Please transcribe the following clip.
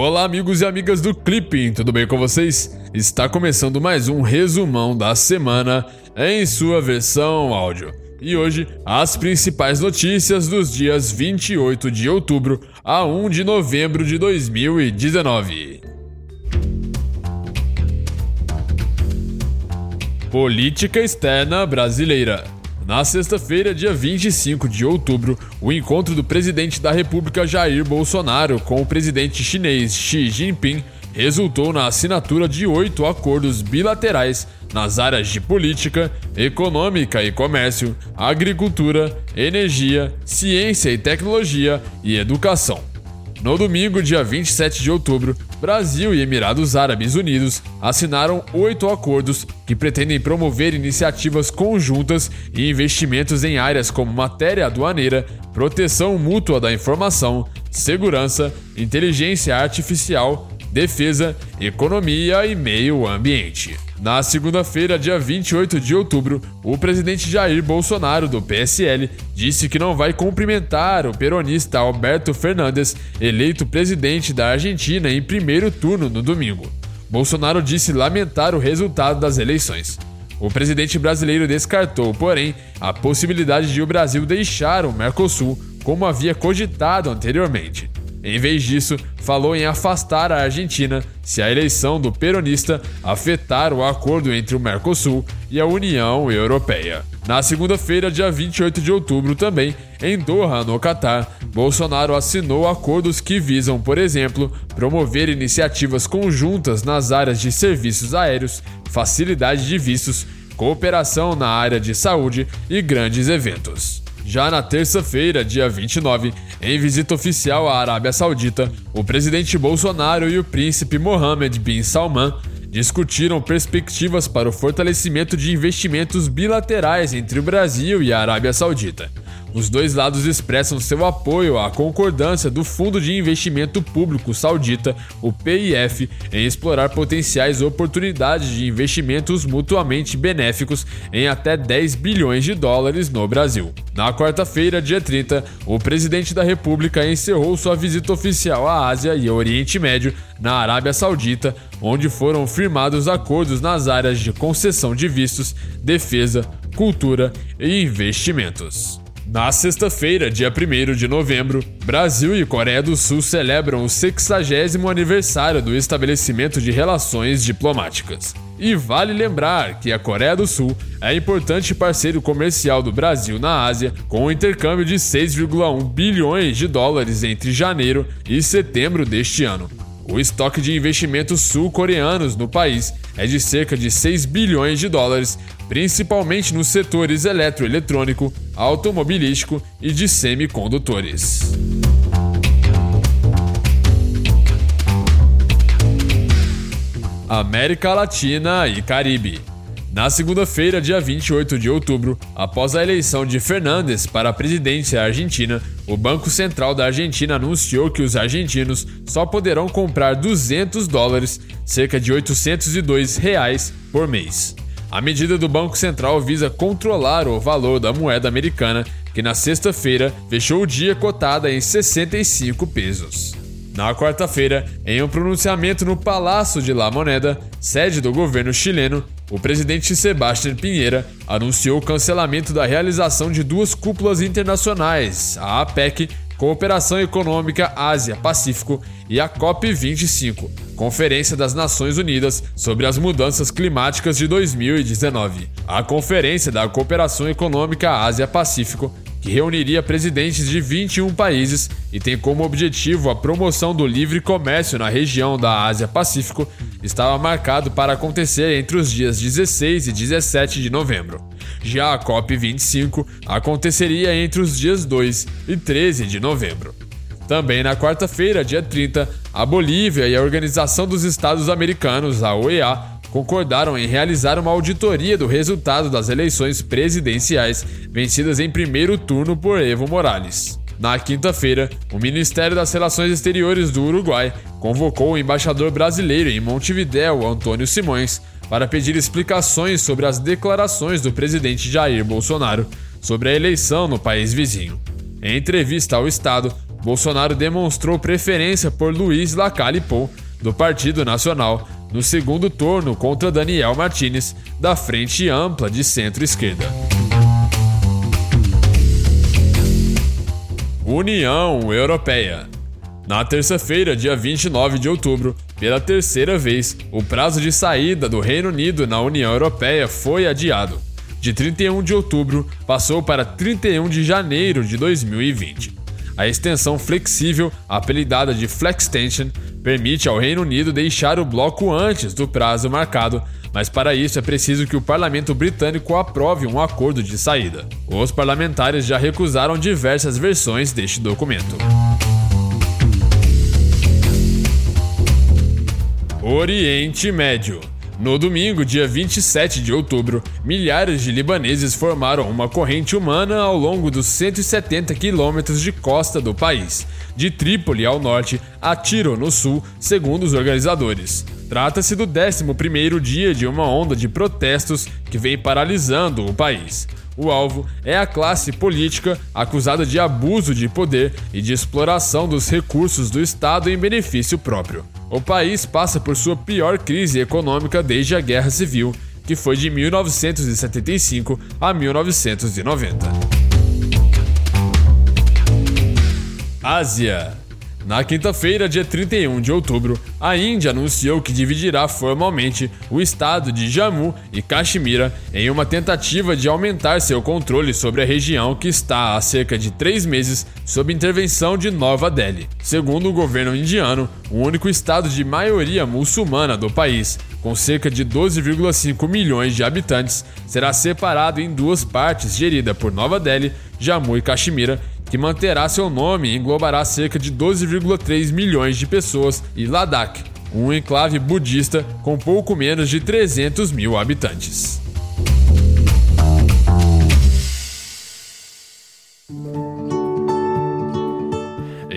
Olá, amigos e amigas do Clipping, tudo bem com vocês? Está começando mais um resumão da semana em sua versão áudio. E hoje, as principais notícias dos dias 28 de outubro a 1 de novembro de 2019. Política externa brasileira. Na sexta-feira, dia 25 de outubro, o encontro do presidente da República Jair Bolsonaro com o presidente chinês Xi Jinping resultou na assinatura de oito acordos bilaterais nas áreas de política, econômica e comércio, agricultura, energia, ciência e tecnologia e educação. No domingo, dia 27 de outubro, Brasil e Emirados Árabes Unidos assinaram oito acordos que pretendem promover iniciativas conjuntas e investimentos em áreas como matéria aduaneira, proteção mútua da informação, segurança, inteligência artificial, defesa, economia e meio ambiente. Na segunda-feira, dia 28 de outubro, o presidente Jair Bolsonaro, do PSL, disse que não vai cumprimentar o peronista Alberto Fernandes, eleito presidente da Argentina em primeiro turno no domingo. Bolsonaro disse lamentar o resultado das eleições. O presidente brasileiro descartou, porém, a possibilidade de o Brasil deixar o Mercosul, como havia cogitado anteriormente. Em vez disso, falou em afastar a Argentina se a eleição do peronista afetar o acordo entre o Mercosul e a União Europeia. Na segunda-feira, dia 28 de outubro, também, em Doha, no Catar, Bolsonaro assinou acordos que visam, por exemplo, promover iniciativas conjuntas nas áreas de serviços aéreos, facilidade de vistos, cooperação na área de saúde e grandes eventos. Já na terça-feira, dia 29, em visita oficial à Arábia Saudita, o presidente Bolsonaro e o príncipe Mohammed bin Salman discutiram perspectivas para o fortalecimento de investimentos bilaterais entre o Brasil e a Arábia Saudita. Os dois lados expressam seu apoio à concordância do Fundo de Investimento Público Saudita, o PIF, em explorar potenciais oportunidades de investimentos mutuamente benéficos em até 10 bilhões de dólares no Brasil. Na quarta-feira, dia 30, o presidente da República encerrou sua visita oficial à Ásia e ao Oriente Médio, na Arábia Saudita, onde foram firmados acordos nas áreas de concessão de vistos, defesa, cultura e investimentos. Na sexta-feira, dia 1 de novembro, Brasil e Coreia do Sul celebram o 60 aniversário do estabelecimento de relações diplomáticas. E vale lembrar que a Coreia do Sul é importante parceiro comercial do Brasil na Ásia, com um intercâmbio de 6,1 bilhões de dólares entre janeiro e setembro deste ano. O estoque de investimentos sul-coreanos no país é de cerca de 6 bilhões de dólares, principalmente nos setores eletroeletrônico, automobilístico e de semicondutores. América Latina e Caribe. Na segunda-feira, dia 28 de outubro, após a eleição de Fernandes para a presidência argentina, o Banco Central da Argentina anunciou que os argentinos só poderão comprar 200 dólares, cerca de 802 reais, por mês. A medida do Banco Central visa controlar o valor da moeda americana, que na sexta-feira fechou o dia cotada em 65 pesos. Na quarta-feira, em um pronunciamento no Palácio de La Moneda, sede do governo chileno, o presidente Sebastián Pinheira anunciou o cancelamento da realização de duas cúpulas internacionais, a APEC, Cooperação Econômica Ásia-Pacífico, e a COP25, Conferência das Nações Unidas sobre as Mudanças Climáticas de 2019. A Conferência da Cooperação Econômica Ásia-Pacífico que reuniria presidentes de 21 países e tem como objetivo a promoção do livre comércio na região da Ásia-Pacífico, estava marcado para acontecer entre os dias 16 e 17 de novembro. Já a COP25 aconteceria entre os dias 2 e 13 de novembro. Também na quarta-feira, dia 30, a Bolívia e a Organização dos Estados Americanos, a OEA, concordaram em realizar uma auditoria do resultado das eleições presidenciais vencidas em primeiro turno por Evo Morales. Na quinta-feira, o Ministério das Relações Exteriores do Uruguai convocou o embaixador brasileiro em Montevidéu, Antônio Simões, para pedir explicações sobre as declarações do presidente Jair Bolsonaro sobre a eleição no país vizinho. Em entrevista ao Estado, Bolsonaro demonstrou preferência por Luiz Lacalle Pou, do Partido Nacional, no segundo turno contra Daniel Martinez, da Frente Ampla de Centro-Esquerda. União Europeia. Na terça-feira, dia 29 de outubro, pela terceira vez, o prazo de saída do Reino Unido na União Europeia foi adiado. De 31 de outubro, passou para 31 de janeiro de 2020. A extensão flexível, apelidada de Flextension, permite ao Reino Unido deixar o bloco antes do prazo marcado, mas para isso é preciso que o parlamento britânico aprove um acordo de saída. Os parlamentares já recusaram diversas versões deste documento. Oriente Médio no domingo, dia 27 de outubro, milhares de libaneses formaram uma corrente humana ao longo dos 170 quilômetros de costa do país, de Trípoli ao norte a Tiro no sul, segundo os organizadores. Trata-se do 11º dia de uma onda de protestos que vem paralisando o país. O alvo é a classe política acusada de abuso de poder e de exploração dos recursos do Estado em benefício próprio. O país passa por sua pior crise econômica desde a Guerra Civil, que foi de 1975 a 1990. Ásia na quinta-feira, dia 31 de outubro, a Índia anunciou que dividirá formalmente o estado de Jammu e Caxemira em uma tentativa de aumentar seu controle sobre a região que está há cerca de três meses sob intervenção de Nova Delhi. Segundo o governo indiano, o único estado de maioria muçulmana do país, com cerca de 12,5 milhões de habitantes, será separado em duas partes gerida por Nova Delhi, Jammu e Caxemira que manterá seu nome e englobará cerca de 12,3 milhões de pessoas, e Ladakh, um enclave budista com pouco menos de 300 mil habitantes.